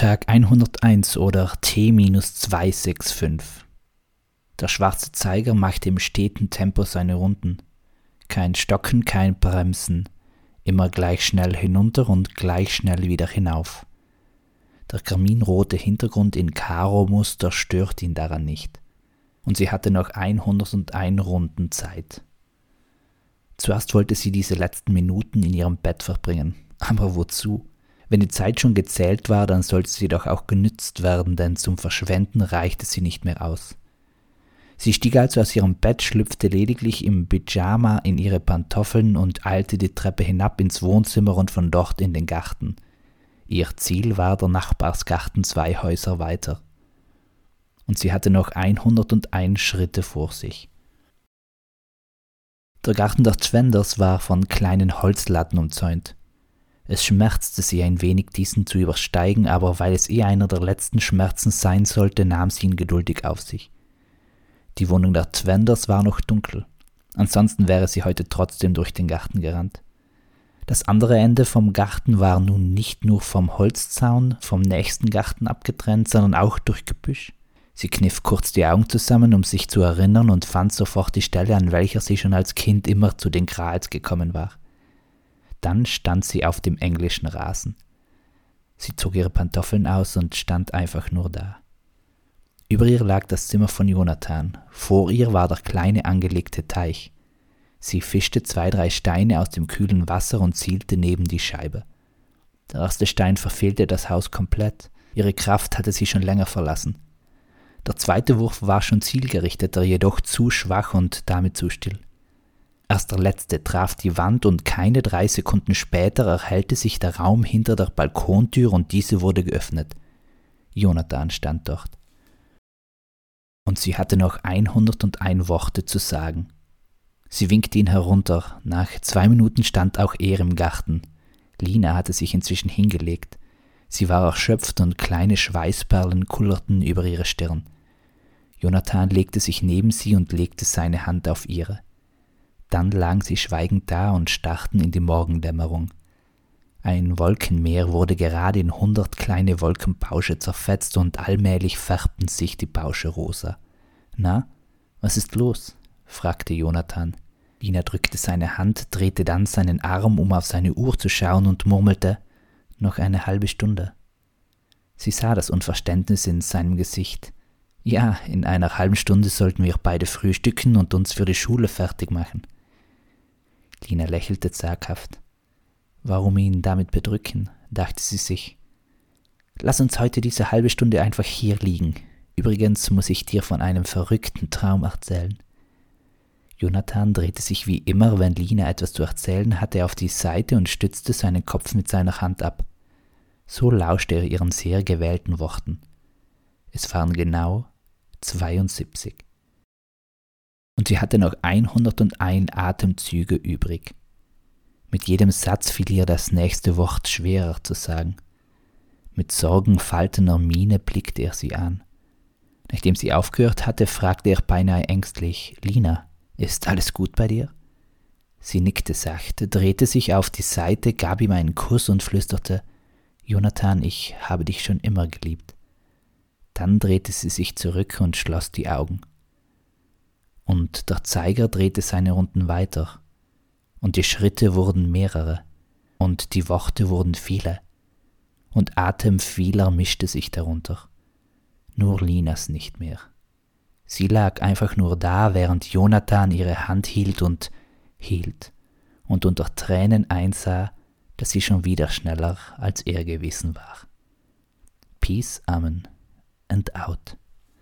Tag 101 oder T-265. Der schwarze Zeiger machte im steten Tempo seine Runden. Kein Stocken, kein Bremsen, immer gleich schnell hinunter und gleich schnell wieder hinauf. Der karminrote Hintergrund in Karo-Muster stört ihn daran nicht. Und sie hatte noch 101 Runden Zeit. Zuerst wollte sie diese letzten Minuten in ihrem Bett verbringen. Aber wozu? Wenn die Zeit schon gezählt war, dann sollte sie doch auch genützt werden, denn zum Verschwenden reichte sie nicht mehr aus. Sie stieg also aus ihrem Bett, schlüpfte lediglich im Pyjama in ihre Pantoffeln und eilte die Treppe hinab ins Wohnzimmer und von dort in den Garten. Ihr Ziel war der Nachbarsgarten zwei Häuser weiter. Und sie hatte noch 101 Schritte vor sich. Der Garten der Zwenders war von kleinen Holzlatten umzäunt. Es schmerzte sie ein wenig, diesen zu übersteigen, aber weil es eh einer der letzten Schmerzen sein sollte, nahm sie ihn geduldig auf sich. Die Wohnung der Twenders war noch dunkel. Ansonsten wäre sie heute trotzdem durch den Garten gerannt. Das andere Ende vom Garten war nun nicht nur vom Holzzaun vom nächsten Garten abgetrennt, sondern auch durch Gebüsch. Sie kniff kurz die Augen zusammen, um sich zu erinnern, und fand sofort die Stelle, an welcher sie schon als Kind immer zu den Grals gekommen war. Dann stand sie auf dem englischen Rasen. Sie zog ihre Pantoffeln aus und stand einfach nur da. Über ihr lag das Zimmer von Jonathan, vor ihr war der kleine angelegte Teich. Sie fischte zwei, drei Steine aus dem kühlen Wasser und zielte neben die Scheibe. Der erste Stein verfehlte das Haus komplett, ihre Kraft hatte sie schon länger verlassen. Der zweite Wurf war schon zielgerichteter, jedoch zu schwach und damit zu still. Erst der letzte traf die Wand und keine drei Sekunden später erhellte sich der Raum hinter der Balkontür und diese wurde geöffnet. Jonathan stand dort und sie hatte noch 101 Worte zu sagen. Sie winkte ihn herunter. Nach zwei Minuten stand auch er im Garten. Lina hatte sich inzwischen hingelegt. Sie war erschöpft und kleine Schweißperlen kullerten über ihre Stirn. Jonathan legte sich neben sie und legte seine Hand auf ihre. Dann lagen sie schweigend da und starrten in die Morgendämmerung. Ein Wolkenmeer wurde gerade in hundert kleine Wolkenbausche zerfetzt und allmählich färbten sich die Bausche rosa. Na, was ist los? fragte Jonathan. Lina drückte seine Hand, drehte dann seinen Arm, um auf seine Uhr zu schauen und murmelte noch eine halbe Stunde. Sie sah das Unverständnis in seinem Gesicht. Ja, in einer halben Stunde sollten wir beide frühstücken und uns für die Schule fertig machen. Lina lächelte zaghaft. Warum ihn damit bedrücken, dachte sie sich. Lass uns heute diese halbe Stunde einfach hier liegen. Übrigens muss ich dir von einem verrückten Traum erzählen. Jonathan drehte sich wie immer, wenn Lina etwas zu erzählen hatte, auf die Seite und stützte seinen Kopf mit seiner Hand ab. So lauschte er ihren sehr gewählten Worten. Es waren genau 72. Und sie hatte noch 101 Atemzüge übrig. Mit jedem Satz fiel ihr das nächste Wort schwerer zu sagen. Mit sorgenfaltener Miene blickte er sie an. Nachdem sie aufgehört hatte, fragte er beinahe ängstlich Lina, ist alles gut bei dir? Sie nickte sachte, drehte sich auf die Seite, gab ihm einen Kuss und flüsterte Jonathan, ich habe dich schon immer geliebt. Dann drehte sie sich zurück und schloss die Augen. Und der Zeiger drehte seine Runden weiter, und die Schritte wurden mehrere, und die Worte wurden viele, und Atem vieler mischte sich darunter. Nur Linas nicht mehr. Sie lag einfach nur da, während Jonathan ihre Hand hielt und hielt und unter Tränen einsah, dass sie schon wieder schneller als er gewesen war. Peace, Amen and out.